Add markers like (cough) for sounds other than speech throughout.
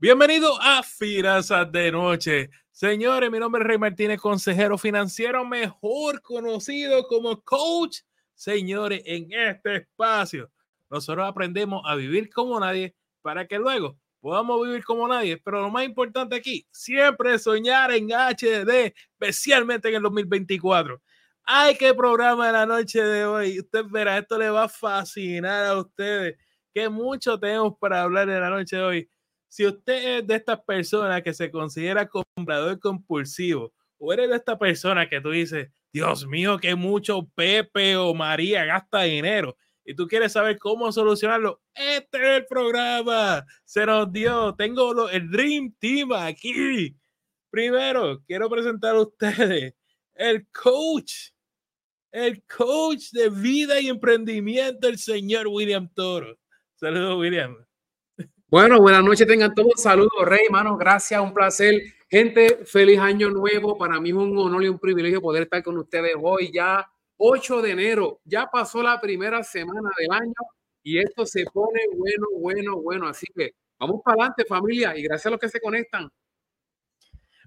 Bienvenido a Finanzas de Noche. Señores, mi nombre es Rey Martínez, consejero financiero, mejor conocido como coach. Señores, en este espacio, nosotros aprendemos a vivir como nadie para que luego podamos vivir como nadie. Pero lo más importante aquí, siempre soñar en HD, especialmente en el 2024. ¡Ay, qué programa de la noche de hoy! Usted verá, esto le va a fascinar a ustedes. Que mucho tenemos para hablar en la noche de hoy si usted es de estas personas que se considera comprador compulsivo, o eres de esta persona que tú dices, Dios mío, que mucho Pepe o María gasta dinero, y tú quieres saber cómo solucionarlo, este es el programa. Se nos dio. Tengo el Dream Team aquí. Primero, quiero presentar a ustedes el coach, el coach de vida y emprendimiento, el señor William Toro. Saludos, William. Bueno, buenas noches, tengan todos. Saludos, Rey, hermano. Gracias, un placer. Gente, feliz año nuevo. Para mí es un honor y un privilegio poder estar con ustedes hoy, ya 8 de enero. Ya pasó la primera semana del año y esto se pone bueno, bueno, bueno. Así que vamos para adelante, familia, y gracias a los que se conectan.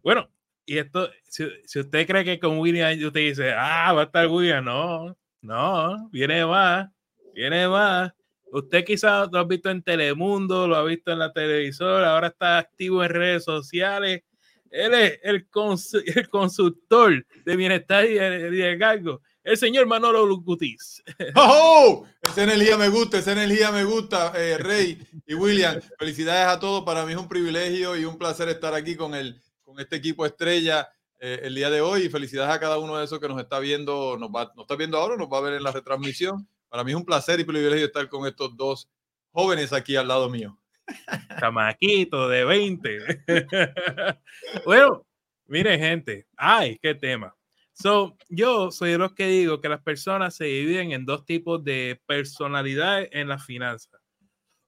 Bueno, y esto, si, si usted cree que con William usted dice, ah, va a estar William, no, no, viene más, viene más. Usted quizás lo ha visto en Telemundo, lo ha visto en la televisora, ahora está activo en redes sociales. Él es el, (laughs) el consultor de bienestar y de cargo, el señor Manolo Lucutis. (laughs) ¡Oh! Esa energía me gusta, esa energía me gusta, eh, Rey y William. Felicidades a todos. Para mí es un privilegio y un placer estar aquí con, el, con este equipo estrella eh, el día de hoy. Y felicidades a cada uno de esos que nos está viendo, nos, va, nos está viendo ahora, nos va a ver en la retransmisión. Para mí es un placer y privilegio estar con estos dos jóvenes aquí al lado mío. (laughs) Chamaquito de 20. (laughs) bueno, mire gente, ay, qué tema. So, yo soy de los que digo que las personas se dividen en dos tipos de personalidades en las finanzas.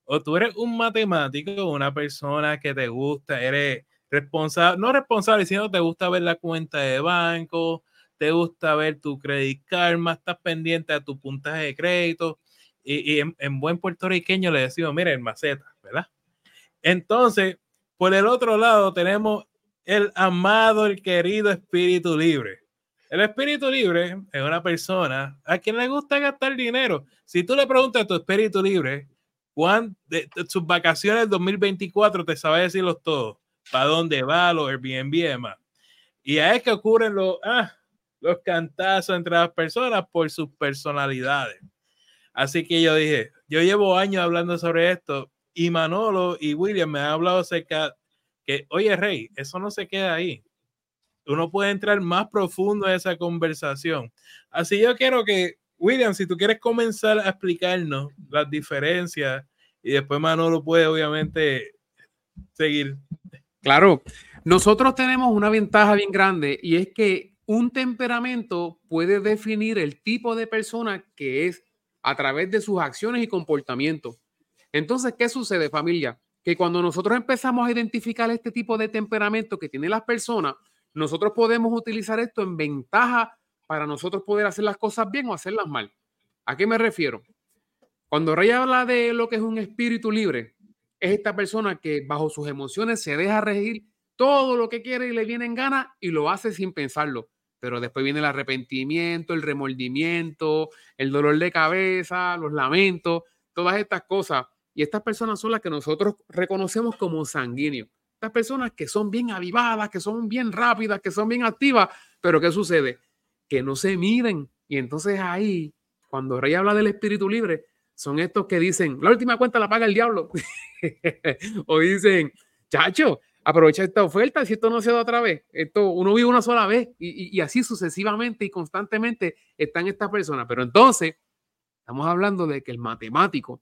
O tú eres un matemático, una persona que te gusta, eres responsable, no responsable, sino te gusta ver la cuenta de banco, te gusta ver tu credit karma, estás pendiente de tu puntaje de crédito. Y, en, buen puertorriqueño le decimos, mire, el maceta, ¿verdad? Entonces, por el otro lado tenemos el amado, el querido espíritu libre. El espíritu libre es una persona a quien le gusta gastar dinero. Si tú le preguntas a tu espíritu libre, ¿cuán, de, sus vacaciones 2024 te sabe decirlos todos? ¿Para dónde va? Los Airbnb y demás. Y ahí es que ocurren los, ah, los cantazos entre las personas por sus personalidades. Así que yo dije, yo llevo años hablando sobre esto y Manolo y William me han hablado acerca que, oye, Rey, eso no se queda ahí. Uno puede entrar más profundo en esa conversación. Así yo quiero que, William, si tú quieres comenzar a explicarnos las diferencias y después Manolo puede obviamente seguir. Claro, nosotros tenemos una ventaja bien grande y es que un temperamento puede definir el tipo de persona que es a través de sus acciones y comportamientos. Entonces, ¿qué sucede familia? Que cuando nosotros empezamos a identificar este tipo de temperamento que tienen las personas, nosotros podemos utilizar esto en ventaja para nosotros poder hacer las cosas bien o hacerlas mal. ¿A qué me refiero? Cuando Rey habla de lo que es un espíritu libre, es esta persona que bajo sus emociones se deja regir todo lo que quiere y le viene en gana y lo hace sin pensarlo pero después viene el arrepentimiento, el remordimiento, el dolor de cabeza, los lamentos, todas estas cosas. Y estas personas son las que nosotros reconocemos como sanguíneos. Estas personas que son bien avivadas, que son bien rápidas, que son bien activas, pero ¿qué sucede? Que no se miden. Y entonces ahí, cuando Rey habla del espíritu libre, son estos que dicen, la última cuenta la paga el diablo. (laughs) o dicen, chacho, aprovecha esta oferta, si esto no se da otra vez, esto uno vive una sola vez y, así sucesivamente y constantemente están estas personas. Pero entonces, estamos hablando de que el matemático,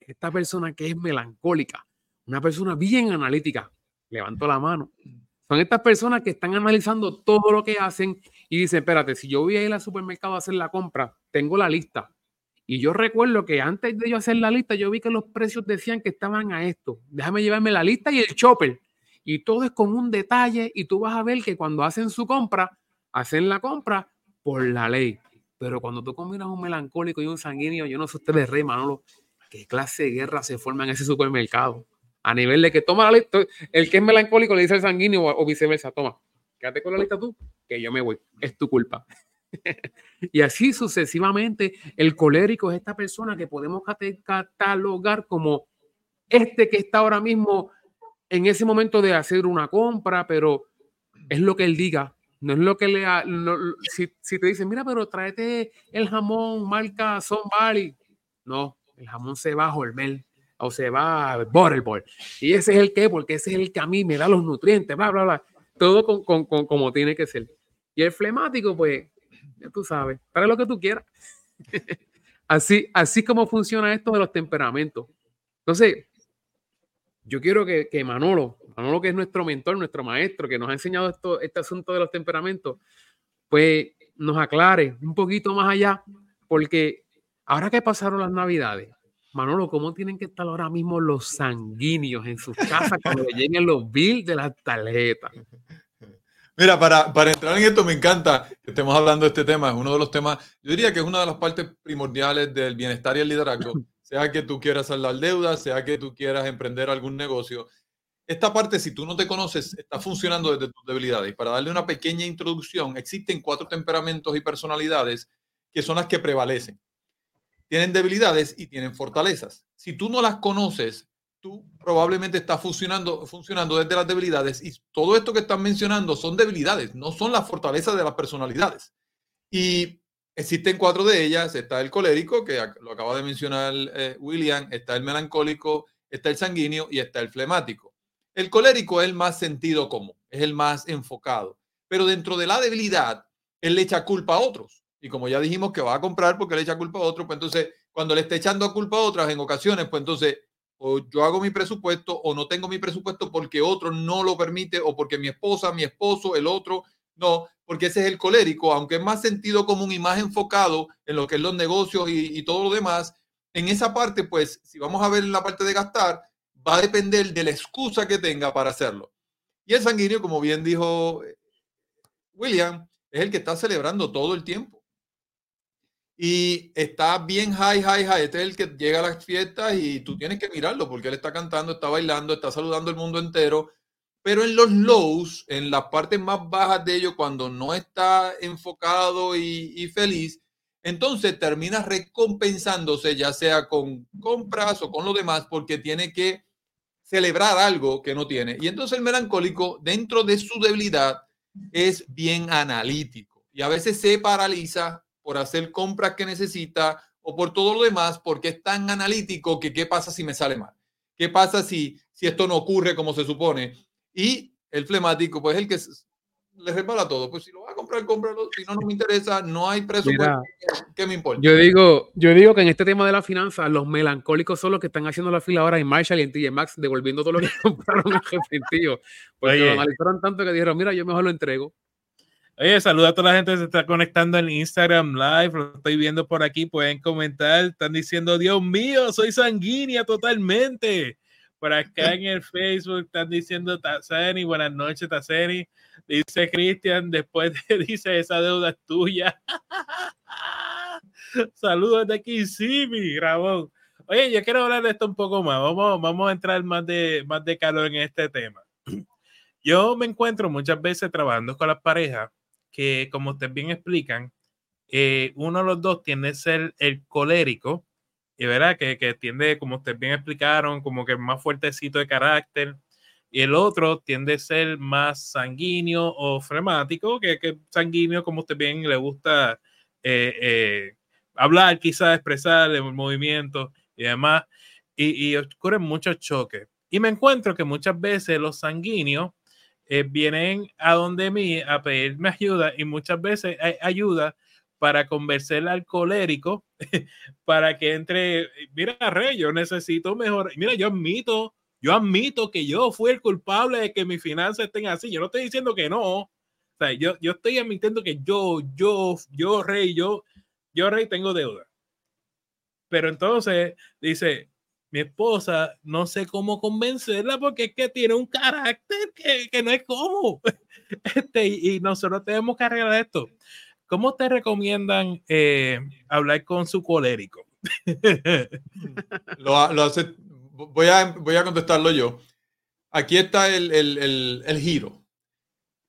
esta persona que es melancólica, una persona bien analítica, levanto la mano, son estas personas que están analizando todo lo que hacen y dicen, espérate, si yo voy a ir al supermercado a hacer la compra, tengo la lista. Y yo recuerdo que antes de yo hacer la lista, yo vi que los precios decían que estaban a esto. Déjame llevarme la lista y el chopper y todo es con un detalle y tú vas a ver que cuando hacen su compra, hacen la compra por la ley. Pero cuando tú combinas un melancólico y un sanguíneo, yo no sé ustedes, Rey Manolo, qué clase de guerra se forma en ese supermercado. A nivel de que toma la lista, el que es melancólico le dice al sanguíneo o, viceversa, toma, quédate con la lista tú, que yo me voy, es tu culpa. (laughs) y así sucesivamente, el colérico es esta persona que podemos catalogar como este que está ahora mismo en ese momento de hacer una compra, pero es lo que él diga, no es lo que le... si, si, te dicen, mira, pero tráete el jamón marca Son Valley. No, el jamón se va a Hormel o se va a Butterball. Y ese es el que, porque ese es el que a mí me da los nutrientes, bla, bla, bla. Todo con, con, con, como tiene que ser. Y el flemático, pues, ya tú sabes, para lo que tú quieras. (laughs) así, así como funciona esto de los temperamentos. Entonces, yo quiero que, que Manolo, Manolo que es nuestro mentor, nuestro maestro, que nos ha enseñado esto, este asunto de los temperamentos, pues nos aclare un poquito más allá, porque ahora que pasaron las navidades, Manolo, ¿cómo tienen que estar ahora mismo los sanguíneos en sus casas cuando lleguen los bills de las tarjetas? Mira, para, para, entrar en esto, me encanta que estemos hablando de este tema. Es uno de los temas, yo diría que es una de las partes primordiales del bienestar y el liderazgo. Sea que tú quieras saldar deuda, sea que tú quieras emprender algún negocio. Esta parte, si tú no te conoces, está funcionando desde tus debilidades. Y para darle una pequeña introducción, existen cuatro temperamentos y personalidades que son las que prevalecen tienen debilidades y tienen fortalezas. Si tú no las conoces, tú probablemente estás funcionando, funcionando desde las debilidades y todo esto que están mencionando son debilidades, no son las fortalezas de las personalidades. Y existen cuatro de ellas. Está el colérico, que lo acaba de mencionar eh, William, está el melancólico, está el sanguíneo y está el flemático. El colérico es el más sentido común, es el más enfocado, pero dentro de la debilidad, él le echa culpa a otros. Y como ya dijimos que va a comprar porque le echa culpa a otro, pues entonces cuando le esté echando culpa a otras en ocasiones, pues entonces o yo hago mi presupuesto o no tengo mi presupuesto porque otro no lo permite o porque mi esposa, mi esposo, el otro, no, porque ese es el colérico, aunque es más sentido común y más enfocado en lo que es los negocios y, y todo lo demás, en esa parte, pues si vamos a ver la parte de gastar, va a depender de la excusa que tenga para hacerlo. Y el sanguíneo, como bien dijo eh, William, es el que está celebrando todo el tiempo y está bien high, high, high. Este es el que llega a las fiestas y tú tienes que mirarlo porque él está cantando, está bailando, está saludando al mundo entero. Pero en los lows, en las partes más bajas de ellos, cuando no está enfocado y, y feliz, entonces termina recompensándose, ya sea con compras o con lo demás, porque tiene que celebrar algo que no tiene. Y entonces el melancólico, dentro de su debilidad, es bien analítico y a veces se paraliza por hacer compras que necesita o por todo lo demás, porque es tan analítico que qué pasa si me sale mal, qué pasa si, si esto no ocurre como se supone. Y el flemático, pues es el que le repara todo. Pues si lo va a comprar, cómpralo. Si no, no me interesa, no hay presupuesto. ¿Qué me importa? Yo digo, yo digo que en este tema de la finanza, los melancólicos son los que están haciendo la fila ahora en Marshall y en TJ Maxx, devolviendo todo lo que (laughs) compraron en Jefe Porque lo analizaron tanto que dijeron, mira, yo mejor lo entrego. Oye, saluda a toda la gente que se está conectando en Instagram Live, lo estoy viendo por aquí, pueden comentar, están diciendo, Dios mío, soy sanguínea totalmente. Por acá en el Facebook están diciendo Tazeni, buenas noches Tazeni. Dice Cristian, después de, (laughs) dice, esa deuda es tuya. (laughs) Saludos de aquí, mi Ramón. Oye, yo quiero hablar de esto un poco más. Vamos, vamos a entrar más de, más de calor en este tema. (clears throat) Yo me encuentro muchas veces trabajando con las parejas que, como ustedes bien explican, eh, uno de los dos tiende a ser el colérico, y verdad que, que tiende, como ustedes bien explicaron, como que más fuertecito de carácter, y el otro tiende a ser más sanguíneo o flemático, que, sanguíneo, como usted bien le gusta eh, eh, hablar, quizás expresar el movimiento y demás, y, y ocurren muchos choques. Y me encuentro que muchas veces los sanguíneos eh, vienen a donde mí a pedirme ayuda y muchas veces hay ayuda para convencer al colérico (laughs) para que entre, mira, Rey, yo necesito mejor, mira, yo admito, yo admito que yo fui el culpable de que mis finanzas estén así, yo no estoy diciendo que no, o sea, yo, yo estoy admitiendo que yo, yo, yo, Rey, yo, yo, Rey, tengo deuda. Pero entonces dice, mi esposa, no sé cómo convencerla porque es que tiene un carácter que, que no es como. (laughs) Este, y, nosotros tenemos que arreglar esto. ¿Cómo te recomiendan eh, hablar con su colérico? lo, lo hace, voy a, voy a contestarlo yo. Aquí está el, el, el, giro.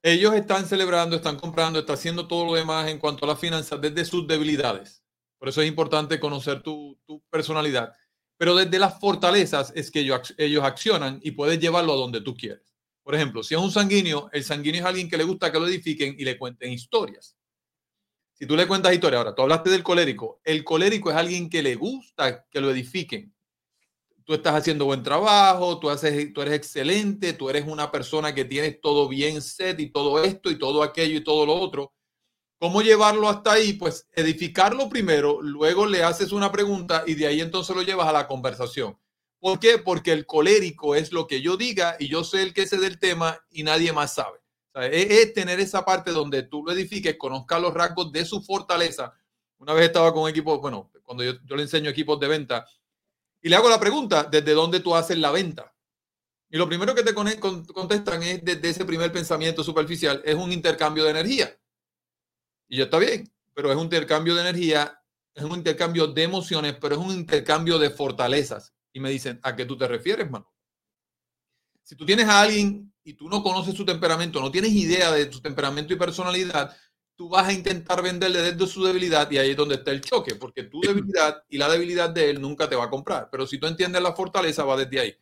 Ellos están celebrando, están comprando, están haciendo todo lo demás en cuanto a las finanzas desde sus debilidades. Por eso es importante conocer tu, tu personalidad. Pero desde las fortalezas es que ellos, ellos accionan y puedes llevarlo a donde tú quieres. Por ejemplo, si es un sanguíneo, el sanguíneo es alguien que le gusta que lo edifiquen y le cuenten historias. Si tú le cuentas historias, ahora tú hablaste del colérico, el colérico es alguien que le gusta que lo edifiquen tú estás haciendo buen trabajo, tú, haces, tú eres excelente, tú eres una persona que tienes todo bien set y todo esto y todo aquello y todo lo otro. ¿Cómo llevarlo hasta ahí? Pues edificarlo primero, luego le haces una pregunta y de ahí entonces lo llevas a la conversación. ¿Por qué? Porque el colérico es lo que yo diga y yo sé el que sé del tema y nadie más sabe. Es, tener esa parte donde tú lo edifiques, conozcas los rasgos de su fortaleza. Una vez estaba con un equipo, bueno, cuando yo, yo le enseño equipos de venta, y le hago la pregunta, ¿desde dónde tú haces la venta? Y lo primero que te contestan es desde ese primer pensamiento superficial, es un intercambio de energía. Y ya está bien, pero es un intercambio de energía, es un intercambio de emociones, pero es un intercambio de fortalezas. Y me dicen, ¿a qué tú te refieres, mano? Si tú tienes a alguien y tú no conoces su temperamento, no tienes idea de su temperamento y personalidad, tú vas a intentar venderle desde su debilidad y ahí es donde está el choque, porque tu debilidad y la debilidad de él nunca te va a comprar. Pero si tú entiendes la fortaleza, va desde ahí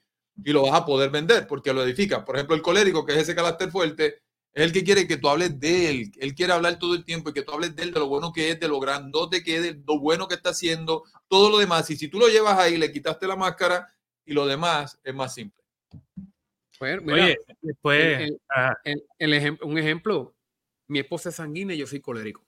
y lo vas a poder vender porque lo edifica. Por ejemplo, el colérico, que es ese carácter fuerte, es el que quiere que tú hables de él. Él quiere hablar todo el tiempo y que tú hables de él, de lo bueno que es, de lo grandote que es, de lo bueno que está haciendo, todo lo demás. Y si tú lo llevas ahí, le quitaste la máscara y lo demás es más simple. Oye, después, un ejemplo, mi esposa es sanguínea y yo soy colérico.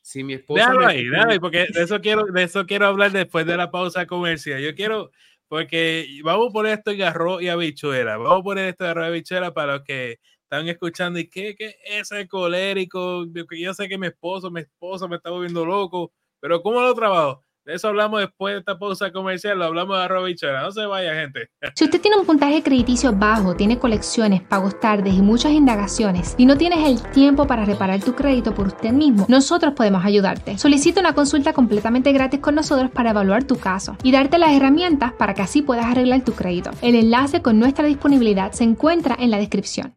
Si mi esposa. Déjalo ahí, déjalo ahí, porque de eso, quiero, de eso quiero hablar después de la pausa comercial. Yo quiero, porque vamos a poner esto en arroz y habichuela. Vamos a poner esto en arroz y habichuela para los que están escuchando y que, que ese colérico, yo sé que mi esposo, mi esposa me está volviendo loco, pero ¿cómo lo trabajo? De eso hablamos después de esta pausa comercial, lo hablamos de arroba No se vaya, gente. (laughs) Si usted tiene un puntaje crediticio bajo, tiene colecciones, pagos tardes y muchas indagaciones, y no tienes el tiempo para reparar tu crédito por usted mismo, nosotros podemos ayudarte. Solicita una consulta completamente gratis con nosotros para evaluar tu caso y darte las herramientas para que así puedas arreglar tu crédito. El enlace con nuestra disponibilidad se encuentra en la descripción.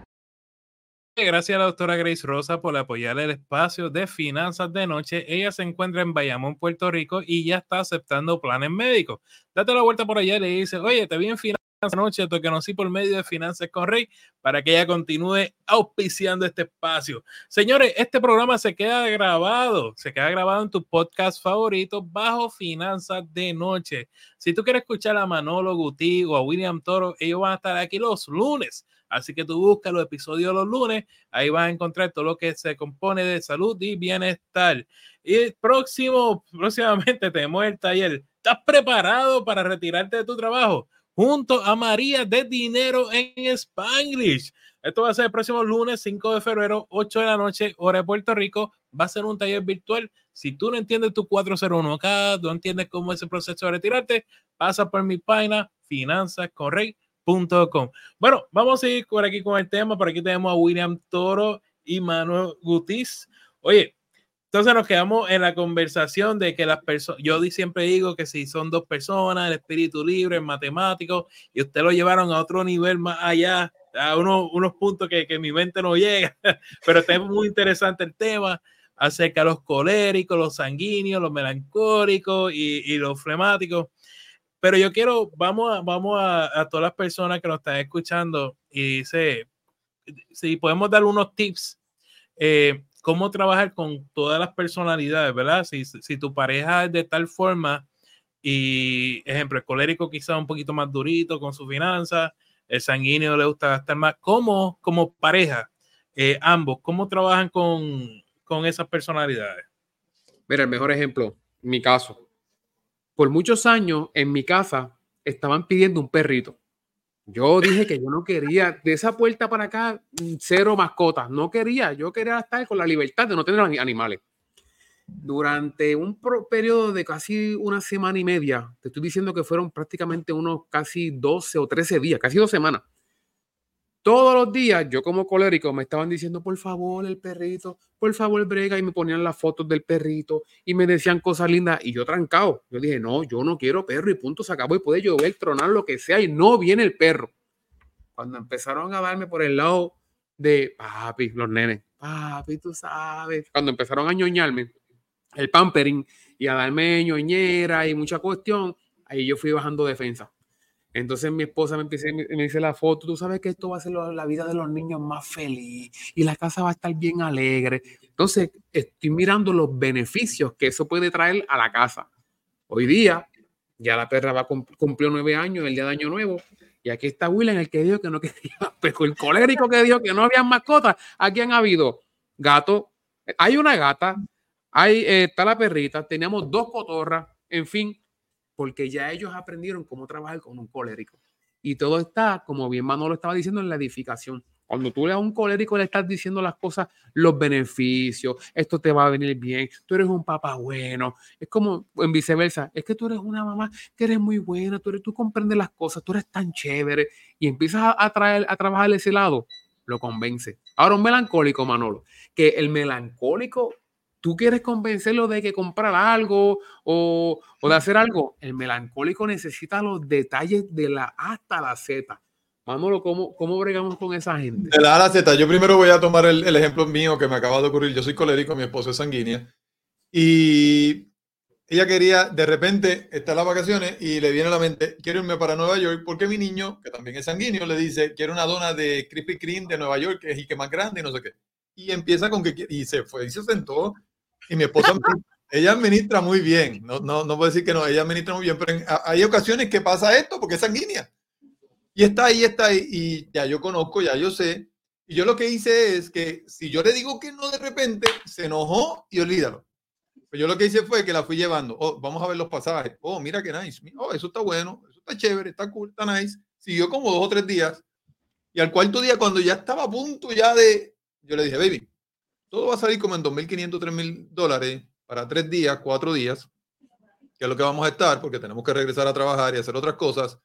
Gracias a la doctora Grace Rosa por apoyar el espacio de finanzas de noche. Ella se encuentra en Bayamón, Puerto Rico y ya está aceptando planes médicos. Date la vuelta por allá y le dice, oye, te vi en finanzas noche, te conocí por medio de Finanzas con Rey, para que ella continúe auspiciando este espacio. Señores, este programa se queda grabado, se queda grabado en tu podcast favorito bajo Finanzas de Noche. Si tú quieres escuchar a Manolo Guti o a William Toro, ellos van a estar aquí los lunes Así que tú buscas los episodios los lunes, ahí vas a encontrar todo lo que se compone de salud y bienestar. Y el próximo, (laughs) próximamente tenemos el taller. ¿Estás preparado para retirarte de tu trabajo? Junto a María de Dinero en Spanglish. Esto va a ser el próximo lunes 5 de febrero, 8 de la noche, hora de Puerto Rico. Va a ser un taller virtual. Si tú no entiendes tu 401 acá, no entiendes cómo es el proceso de retirarte, pasa por mi página Finanzas Bueno, vamos a seguir por aquí con el tema. Por aquí tenemos a William Toro y Manuel Gutiz. Oye, entonces nos quedamos en la conversación de que las personas, yo siempre digo que si son dos personas, el espíritu libre, el matemático, y usted lo llevaron a otro nivel más allá, a unos puntos que, que mi mente no llega, (laughs) pero está muy interesante el tema acerca de los coléricos, los sanguíneos, los melancólicos y, y los flemáticos. Pero yo quiero, vamos a, vamos a, todas las personas que nos están escuchando y dice, si podemos dar unos tips, eh, cómo trabajar con todas las personalidades, ¿verdad? Si, si tu pareja es de tal forma y, ejemplo, el colérico quizá un poquito más durito con su finanzas, el sanguíneo le gusta gastar más, ¿cómo como pareja, eh, ambos, cómo trabajan con, con esas personalidades? Mira, el mejor ejemplo, mi caso por muchos años en mi casa estaban pidiendo un perrito. Yo dije que yo no quería, de esa puerta para acá, cero mascotas. No quería, yo quería estar con la libertad de no tener animales. durante un periodo de casi una semana y media, te estoy diciendo que fueron prácticamente unos casi 12 o 13 días, casi dos semanas. Todos los días, yo como colérico, me estaban diciendo, por favor, el perrito, por favor, brega, y me ponían las fotos del perrito y me decían cosas lindas, y yo trancado. Yo dije, no, yo no quiero perro, y punto, se acabó, y puede llover, tronar, lo que sea, y no viene el perro. Cuando empezaron a darme por el lado de, papi, los nenes, papi, tú sabes, cuando empezaron a ñoñarme, el pampering, y a darme ñoñera y mucha cuestión, ahí yo fui bajando defensa. Entonces mi esposa me, empieza, me me dice la foto, tú sabes que esto va a ser la vida de los niños más feliz y la casa va a estar bien alegre. Entonces estoy mirando los beneficios que eso puede traer a la casa. Hoy día ya la perra va cumplió nueve años, el día de año nuevo, y aquí está William, el que dijo que no (laughs) quería, pero el colérico que dijo que no había mascotas. Aquí han habido gato, hay una gata, hay, eh, está la perrita, teníamos dos cotorras, en fin, porque ya ellos aprendieron cómo trabajar con un colérico. Y todo está, como bien Manolo estaba diciendo, en la edificación. Cuando tú le a un colérico le estás diciendo las cosas, los beneficios, esto te va a venir bien, tú eres un papá bueno. Es como en viceversa, es que tú eres una mamá que eres muy buena, tú, eres, tú comprendes las cosas, tú eres tan chévere y empiezas a, a traer, a trabajar ese lado, lo convence. Ahora, un melancólico, Manolo, que el melancólico, tú quieres convencerlo de que comprar algo o, o de hacer algo, el melancólico necesita los detalles de la A hasta la Z. Manolo, ¿cómo, cómo bregamos con esa gente? De la A a la Z, yo primero voy a tomar el, el ejemplo mío que me acaba de ocurrir. Yo soy colérico, mi esposo es sanguínea. Y ella quería, de repente, está en las vacaciones y le viene a la mente, quiero irme para Nueva York porque mi niño, que también es sanguíneo, le dice, quiero una dona de Krispy Kreme de Nueva York, que es y que más grande y no sé qué. Y empieza con que, y se fue y se sentó. Y mi esposa, ella administra muy bien. No, no, no puedo decir que no, ella administra muy bien, pero en- hay ocasiones que pasa esto porque es sanguínea. Y está ahí, está ahí, y ya yo conozco, ya yo sé. Y yo lo que hice es que si yo le digo que no de repente, se enojó y olvídalo. Pues yo lo que hice fue que la fui llevando. Oh, vamos a ver los pasajes. Oh, mira qué nice. Oh, eso está bueno, eso está chévere, está cool, está nice. Siguió como dos o tres días. Y al cuarto día, cuando ya estaba a punto ya de, yo le dije, baby, todo va a salir como en 2.500, 3.000 dólares para tres días, cuatro días, que es lo que vamos a estar, porque tenemos que regresar a trabajar y hacer otras cosas.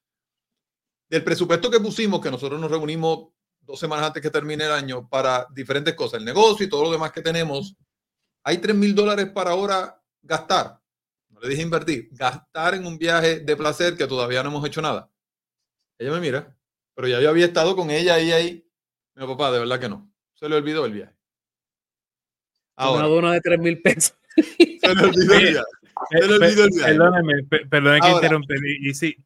Del presupuesto que pusimos, que nosotros nos reunimos dos semanas antes que termine el año para diferentes cosas, el negocio y todo lo demás que tenemos, hay 3 mil dólares para ahora gastar. No le dije invertir, gastar en un viaje de placer que todavía no hemos hecho nada. Ella me mira, pero ya yo había estado con ella ahí, ahí. Mi papá, de verdad que no. Se le olvidó el viaje. Una Ahora, dona de 3 mil pesos. (laughs) se le olvidó el viaje. Se le olvidó el viaje. Perdóname, pe- perdóname que Ahora. interrumpir. Y, y sí.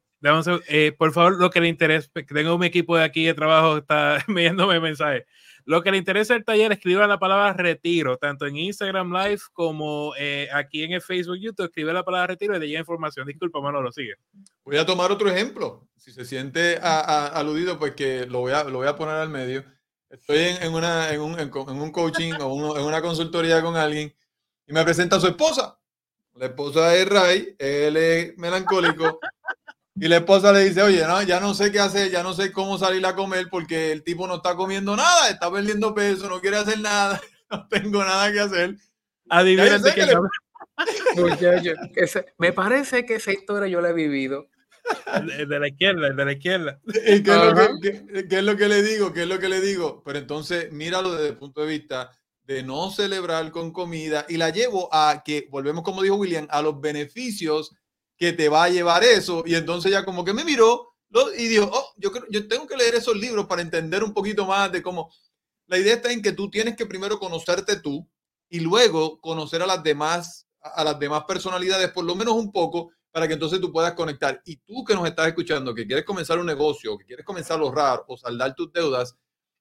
Eh, por favor, lo que le interesa, que tengo un equipo de aquí de trabajo que está (laughs) enviándome mensajes. Lo que le interesa el taller, escriba la palabra retiro, tanto en Instagram Live como eh, aquí en el Facebook, YouTube, escribe la palabra retiro y le llega información. Disculpa, Manolo, sigue. Voy a tomar otro ejemplo. Si se siente a- a- aludido, pues que lo voy a, lo voy a poner al medio. Estoy en, en una, en, un, en coaching o uno- en una consultoría con alguien y me presenta a su esposa. La esposa es Ray, él es melancólico. Y la esposa le dice, oye, no, ya no sé qué hacer, ya no sé cómo salir a comer porque el tipo no está comiendo nada, está perdiendo peso, no quiere hacer nada, (laughs) no tengo nada que hacer. De que qué le- estamos- (laughs) Muchacho, ese- me parece que esa historia yo la he vivido. De, de la izquierda, de la izquierda. (laughs) ¿Y qué, es lo que, qué- qué es lo que le digo? ¿Qué es lo que le digo? Pero entonces, míralo desde el punto de vista de no celebrar con comida y la llevo a que, volvemos como dijo William, a los beneficios que te va a llevar eso. Y entonces ya como que me miró y dijo, oh, yo, creo, yo tengo que leer esos libros para entender un poquito más de cómo... La idea está en que tú tienes que primero conocerte tú y luego conocer a las demás, a las demás personalidades, por lo menos un poco, para que entonces tú puedas conectar. Y tú que nos estás escuchando, que quieres comenzar un negocio, que quieres comenzar a ahorrar o saldar tus deudas,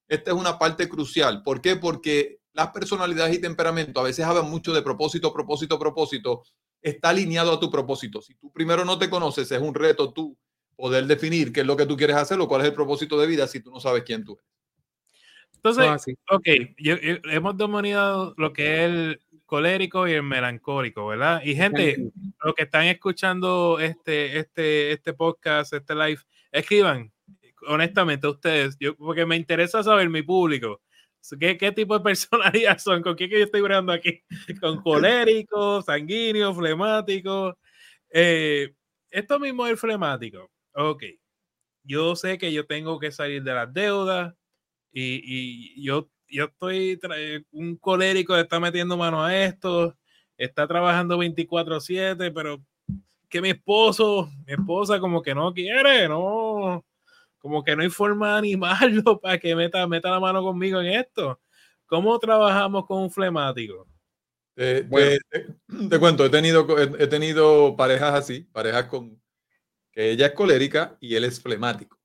esta es una parte crucial. ¿Por qué? Porque las personalidades y temperamento a veces hablan mucho de propósito, propósito, propósito. Está alineado a tu propósito. Si tú primero no te conoces, es un reto tú poder definir qué es lo que tú quieres hacer o cuál es el propósito de vida si tú no sabes quién tú eres. Entonces, Ah, sí. ok, yo- yo- hemos dominado lo que es el colérico y el melancólico, ¿verdad? Y gente, los que están escuchando este, este, este podcast, este live, escriban, honestamente, ustedes, yo, porque me interesa saber mi público. ¿Qué, ¿Qué, tipo de (laughs) personalidad son? ¿Con quién que yo estoy hablando aquí? ¿Con colérico, sanguíneo, flemático? Eh, esto mismo es flemático. Ok. Yo sé que yo tengo que salir de las deudas y, y yo, yo estoy un colérico está metiendo mano a esto, está trabajando 24/7, pero que mi esposo, mi esposa como que no quiere, no, como que no hay forma de animarlo (laughs) para que meta, meta la mano conmigo en esto. ¿Cómo trabajamos con un flemático? (clears throat) te, cuento, he tenido, he, tenido parejas así, parejas con que ella es colérica y él es flemático.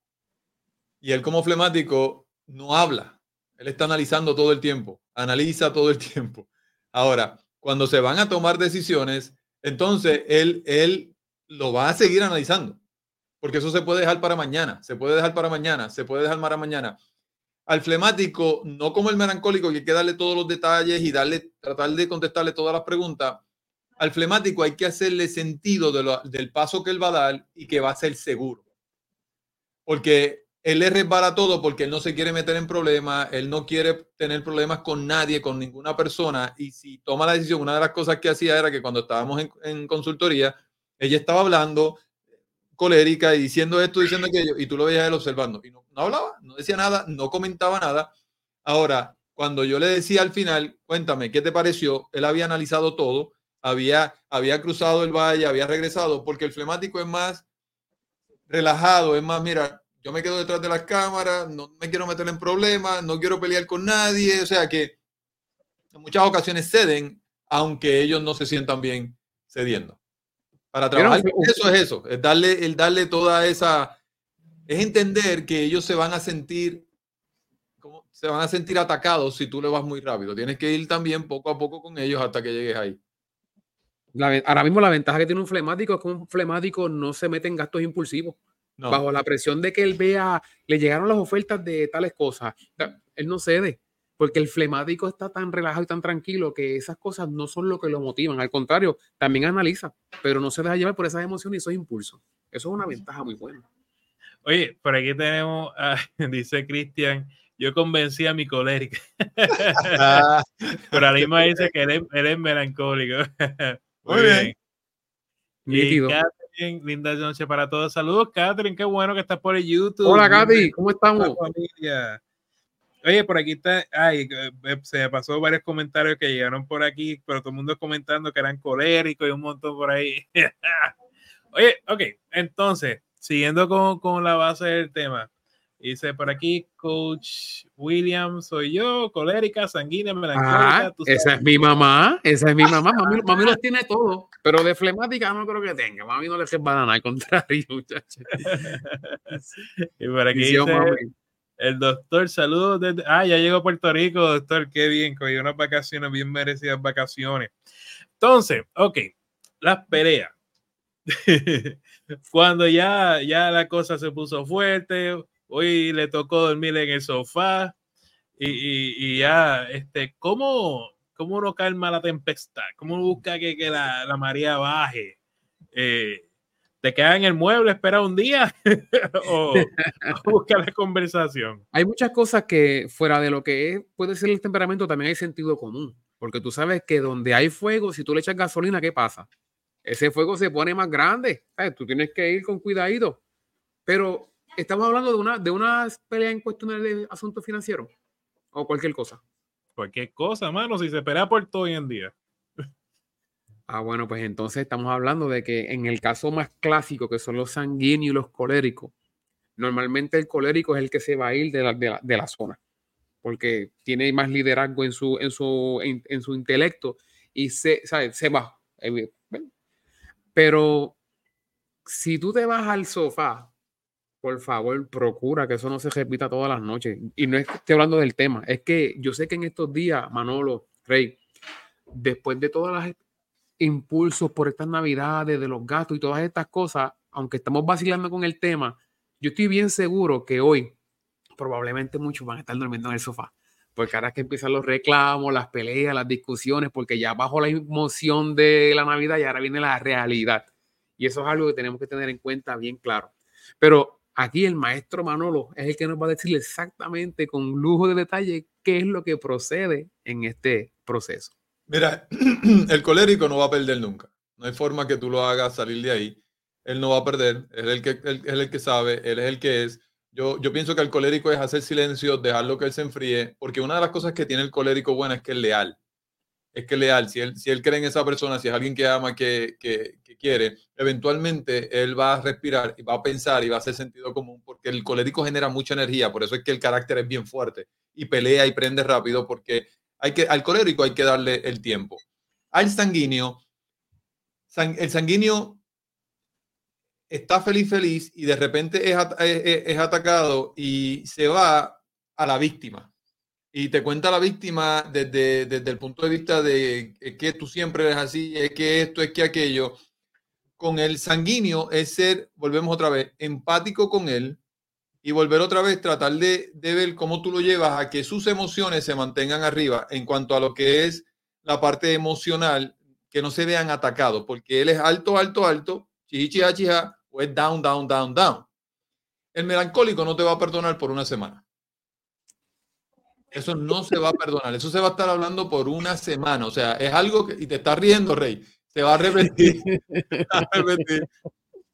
Y él como flemático no habla, él está analizando todo el tiempo, analiza todo el (laughs) tiempo. Ahora, cuando se van a tomar decisiones, entonces él, él lo va a seguir analizando, porque eso se puede dejar para mañana, se puede dejar para mañana, se puede dejar para mañana. Al flemático, no como el melancólico, que hay que darle todos los detalles y darle, tratar de contestarle todas las preguntas. Al flemático hay que hacerle sentido del paso que él va a dar y que va a ser seguro. Porque él le resbala todo porque él no se quiere meter en problemas, él no quiere tener problemas con nadie, con ninguna persona. Y si toma la decisión, una de las cosas que hacía era que cuando estábamos en, en consultoría, ella estaba hablando colérica y diciendo esto, diciendo aquello, y tú lo veías él observando. Y no, hablaba, no decía nada, no comentaba nada. Ahora, cuando yo le decía al final, cuéntame, ¿qué te pareció? Él había analizado todo, había, había cruzado el valle, había regresado, porque el flemático es más relajado, es más, mira, yo me quedo detrás de las cámaras, no me quiero meter en problemas, no quiero pelear con nadie, o sea que en muchas ocasiones ceden, aunque ellos no se sientan bien cediendo. Para trabajar eso es eso, es darle, el darle toda esa, es entender que ellos se van a sentir, como, se van a sentir atacados si tú le vas muy rápido. Tienes que ir también poco a poco con ellos hasta que llegues ahí. ahora mismo la ventaja que tiene un flemático es que un flemático no se mete en gastos impulsivos. Bajo la presión de que él vea, le llegaron las ofertas de tales cosas, él no cede porque el flemático está tan relajado y tan tranquilo que esas cosas no son lo que lo motivan, al contrario, también analiza, pero no se deja llevar por esas emociones y esos impulsos. Eso es una ventaja muy buena. Oye, por aquí tenemos, (laughs) dice Cristian, yo convencí a mi colérica. (laughs) Pero mismo dice que él es, melancólico. (laughs) Muy, bien. Y Catherine, linda noche para todos. Saludos, Catherine, qué bueno que estás por el YouTube. Hola, Katy, ¿cómo estamos? Oye, por aquí está, ay, eh, se pasó varios comentarios que llegaron por aquí, pero todo el mundo comentando que eran coléricos y un montón por ahí. (laughs) Oye, ok, entonces, siguiendo con, con, la base del tema, dice por aquí, Coach William, soy yo, colérica, sanguínea, melancólica. Ah, esa es mi mamá, esa es mi mamá, mami, (laughs) mami los tiene todo, pero de flemática no creo que tenga, mami no le hace banana, al contrario, (laughs) muchachos. (laughs) y por aquí dice, el doctor, saludos desde. Ah, ya llegó a Puerto Rico, doctor. Qué bien, cogió unas vacaciones, bien merecidas vacaciones. Entonces, ok, las peleas. Cuando ya, ya la cosa se puso fuerte, hoy le tocó dormir en el sofá y, ya, este, ¿cómo, ¿cómo uno calma la tempestad? ¿Cómo busca que, que la, la María baje? Eh, te queda en el mueble, espera un día (laughs) o, (laughs) busca la conversación. Hay muchas cosas que fuera de lo que puede ser el temperamento también hay sentido común, porque tú sabes que donde hay fuego, si tú le echas gasolina, ¿qué pasa? Ese fuego se pone más grande, tú tienes que ir con cuidadito. Pero estamos hablando de una, de una pelea en cuestiones de asuntos financieros o cualquier cosa. Cualquier cosa, mano, si se pelea por todo hoy en día. Ah, bueno, pues entonces estamos hablando de que en el caso más clásico, que son los sanguíneos y los coléricos, normalmente el colérico es el que se va a ir de la, de la, zona, porque tiene más liderazgo en su, en su, en, su intelecto y se, se va. Eh, Pero si tú te vas al sofá, por favor, procura que eso no se repita todas las noches. Y no es que esté hablando del tema, es que yo sé que en estos días, Manolo, Rey, después de todas las impulsos por estas navidades, de los gastos y todas estas cosas, aunque estamos vacilando con el tema, yo estoy bien seguro que hoy probablemente muchos van a estar durmiendo en el sofá. Porque ahora es que empiezan los reclamos, las peleas, las discusiones, porque ya bajo la emoción de la Navidad y ahora viene la realidad. Y eso es algo que tenemos que tener en cuenta bien claro. Pero aquí el maestro Manolo es el que nos va a decir exactamente con lujo de detalle qué es lo que procede en este proceso. Mira, (clears throat) el colérico no va a perder nunca. No hay forma que tú lo hagas salir de ahí. Él no va a perder. Es el que, es el que sabe, él es el que es. Yo, yo pienso que el colérico es hacer silencio, dejarlo que él se enfríe, porque una de las cosas que tiene el colérico buena es que es leal. Es que es leal. Si él, si él cree en esa persona, si es alguien que ama, que, que, quiere, eventualmente él va a respirar y va a pensar y va a hacer sentido común, porque el colérico genera mucha energía. Por eso es que el carácter es bien fuerte y pelea y prende rápido, porque hay que, al colérico hay que darle el tiempo. Al sanguíneo, el sanguíneo está feliz, feliz y de repente es, es, atacado y se va a la víctima. Y te cuenta la víctima desde, desde el punto de vista de que tú siempre eres así, es que esto, es que aquello. Con el sanguíneo es ser, volvemos otra vez, empático con él y volver otra vez, tratar de, de ver cómo tú lo llevas a que sus emociones se mantengan arriba en cuanto a lo que es la parte emocional, que no se vean atacados, porque él es alto, alto, alto, o es down, down, down, down. El melancólico no te va a perdonar por una semana. Eso no se va a perdonar. Eso se va a estar hablando por una semana. O sea, es algo que, y te está riendo, Rey. Se va a repetir. (laughs) Se va a repetir.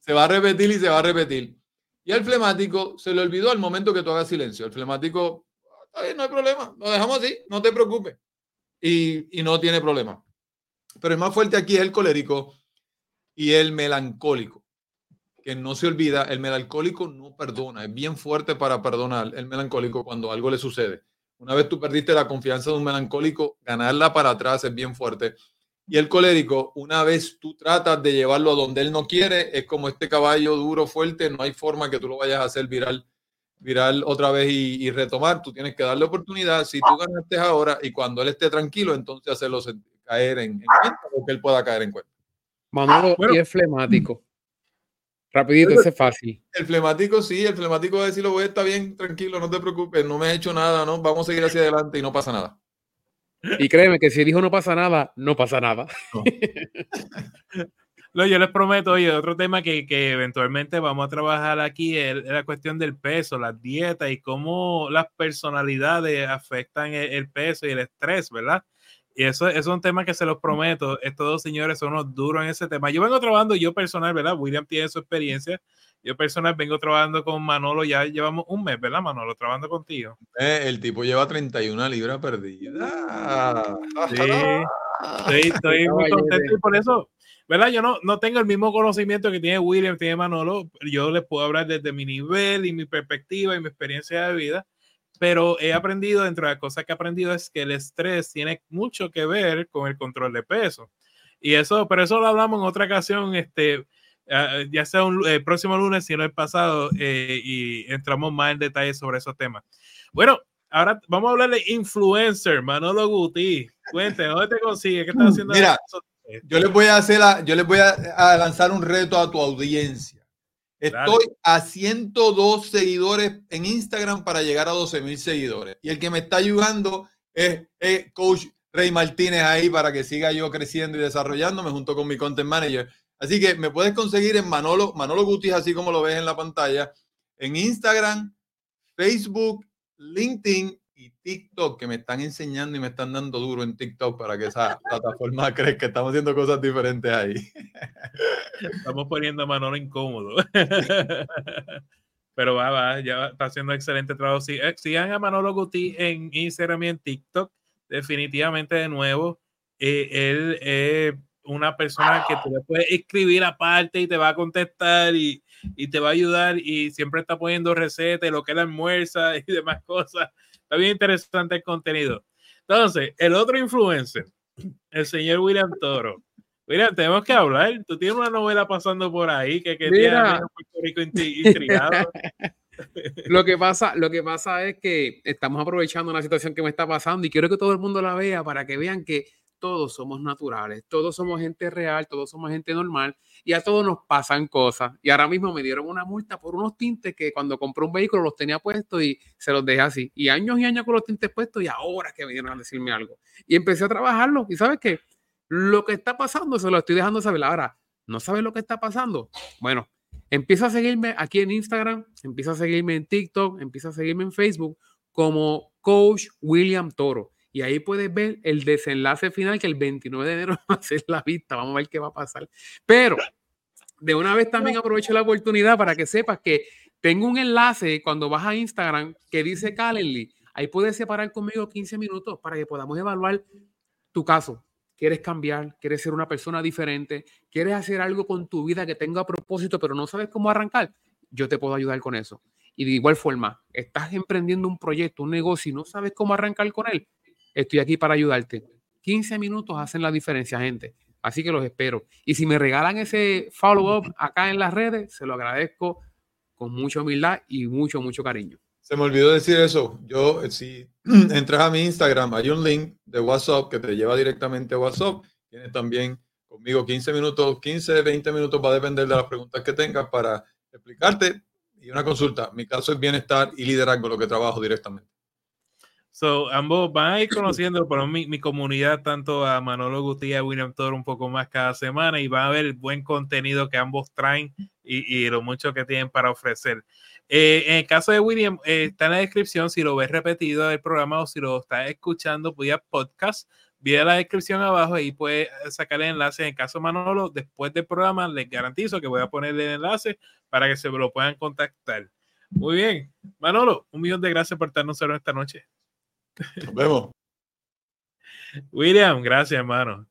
Se va a repetir y se va a repetir. Y al flemático se le olvidó al momento que tú hagas silencio. El flemático, bien, no hay problema. Lo dejamos así, no te preocupes. Y, y no tiene problema. Pero el más fuerte aquí es el colérico y el melancólico que no se olvida, el melancólico no perdona, es bien fuerte para perdonar el melancólico cuando algo le sucede. Una vez tú perdiste la confianza de un melancólico, ganarla para atrás es bien fuerte. Y el colérico, una vez tú tratas de llevarlo a donde él no quiere, es como este caballo duro, fuerte, no hay forma que tú lo vayas a hacer viral, viral otra vez y, retomar. Tú tienes que darle oportunidad. Si tú ganaste ahora y cuando él esté tranquilo, entonces hacerlo caer en, cuenta o que él pueda caer en cuenta. Manolo, y es flemático. Rapidito, ese es fácil. El flemático sí, el flemático va a decirlo, voy, está bien, tranquilo, no te preocupes, no me he hecho nada, ¿no? Vamos a seguir hacia adelante y no pasa nada. Y créeme que si dijo no pasa nada, no pasa nada. (laughs) No. yo les prometo, oye, otro tema que, que eventualmente vamos a trabajar aquí es, la cuestión del peso, las dietas y cómo las personalidades afectan el peso y el estrés, ¿verdad? Y eso, es un tema que se los prometo. Estos dos señores son unos duros en ese tema. Yo vengo trabajando, yo personal, ¿verdad? William tiene su experiencia. Yo personal vengo trabajando con Manolo, ya llevamos un mes, ¿verdad, Manolo? Trabajando contigo. Eh, el tipo lleva 31 libras perdidas. Sí, estoy, muy contento y por eso, ¿verdad? Yo no, no tengo el mismo conocimiento que tiene William, tiene Manolo. Yo les puedo hablar desde mi nivel y mi perspectiva y mi experiencia de vida pero he aprendido, dentro de las cosas que he aprendido es que el estrés tiene mucho que ver con el control de peso. Y eso, pero eso lo hablamos en otra ocasión, este, ah, ya sea el próximo lunes, si no el pasado, eh, y entramos más en detalle sobre esos temas. Bueno, ahora vamos a hablar de influencer, Manolo Guti. Cuéntame, ¿dónde te consigue? ¿Qué estás haciendo? Mira, yo les voy a hacer, yo les voy a lanzar un reto a tu audiencia. Estoy a 102 seguidores en Instagram para llegar a 12 mil seguidores. Y el que me está ayudando es, Coach Rey Martínez ahí para que siga yo creciendo y desarrollándome junto con mi content manager. Así que me puedes conseguir en Manolo, Manolo Gutis, así como lo ves en la pantalla, en Instagram, Facebook, LinkedIn y TikTok, que me están enseñando y me están dando duro en TikTok para que esa (laughs) plataforma crezca. que estamos haciendo cosas diferentes ahí. Estamos poniendo a Manolo incómodo. (laughs) Pero va, va, ya está haciendo excelente trabajo. Eh, sigan a Manolo Guti en Instagram y en TikTok. Definitivamente, de nuevo, eh, él es una persona que tú le puedes escribir aparte y te va a contestar y, y te va a ayudar y siempre está poniendo recetas, lo que él almuerza (laughs) y demás cosas. Está bien interesante el contenido. Entonces, el otro influencer, el señor William Toro. William, tenemos que hablar. Tú tienes una novela pasando por ahí que, que tiene Puerto Rico intrigado. (laughs) lo que pasa, lo que pasa es que estamos aprovechando una situación que me está pasando y quiero que todo el mundo la vea para que vean que todos somos naturales, todos somos gente real, todos somos gente normal y a todos nos pasan cosas. Y ahora mismo me dieron una multa por unos tintes que cuando compré un vehículo los tenía puestos y se los dejé así. Y años y años con los tintes puestos y ahora que vinieron a decirme algo. Y empecé a trabajarlo. ¿Y sabes qué? Lo que está pasando se lo estoy dejando saber. Ahora, ¿no sabes lo que está pasando? Bueno, Empieza a seguirme aquí en Instagram, empieza a seguirme en TikTok, empieza a seguirme en Facebook como Coach William Toro. Y ahí puedes ver el desenlace final que el 29 de enero (laughs) va a ser la vista. Vamos a ver qué va a pasar. Pero de una vez también aprovecho la oportunidad para que sepas que tengo un enlace cuando vas a Instagram que dice Calendly. Ahí puedes separar conmigo 15 minutos para que podamos evaluar tu caso. ¿Quieres cambiar? ¿Quieres ser una persona diferente? ¿Quieres hacer algo con tu vida que tenga propósito, pero no sabes cómo arrancar? Yo te puedo ayudar con eso. Y de igual forma, estás emprendiendo un proyecto, un negocio y no sabes cómo arrancar con él. Estoy aquí para ayudarte. 15 minutos hacen la diferencia, gente. Así que los espero. Y si me regalan ese follow-up acá en las redes, se lo agradezco con mucha humildad y mucho, mucho cariño. Se me olvidó decir eso. Yo, eh, si (clears throat) entras a mi Instagram, hay un link de WhatsApp que te lleva directamente a WhatsApp. Tienes también conmigo 15 minutos, 15, 20 minutos, va a depender de las preguntas que tengas para explicarte. Y una consulta. Mi caso es bienestar y liderazgo, lo que trabajo directamente. So, ambos van a ir conociendo por mi, mi comunidad, tanto a Manolo Gutiérrez a William Toro un poco más cada semana y van a ver el buen contenido que ambos traen y, y lo mucho que tienen para ofrecer. Eh, en el caso de William, eh, está en la descripción si lo ves repetido el programa o si lo estás escuchando vía podcast, vía la descripción abajo y puedes sacar el enlace. En el caso de Manolo, después del programa, les garantizo que voy a poner el enlace para que se lo puedan contactar. Muy bien, Manolo, un millón de gracias por estarnos en esta noche. Nos vemos. William, gracias, hermano.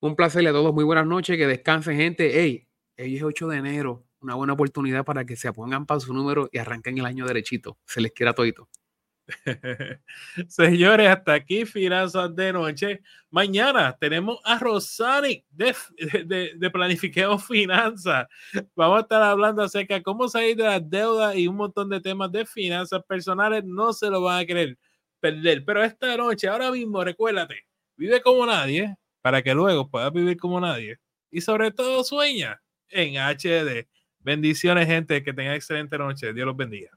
Un placer a todos. Muy buenas noches. Que descansen, gente. Hey, hoy es 8 de enero. Una buena oportunidad para que se pongan para su número y arranquen el año derechito. Se les quiera todito. (laughs) Señores, hasta aquí Finanzas de Noche. Mañana tenemos a Rosani de, de, de Planifiqueo Finanzas. Vamos a estar hablando acerca de cómo salir de las deudas y un montón de temas de finanzas personales. No se lo van a querer perder. Pero esta noche, ahora mismo, recuérdate, vive como nadie para que luego puedas vivir como nadie. Y sobre todo sueña en HD. Bendiciones, gente. Que tengan excelente noche. Dios los bendiga.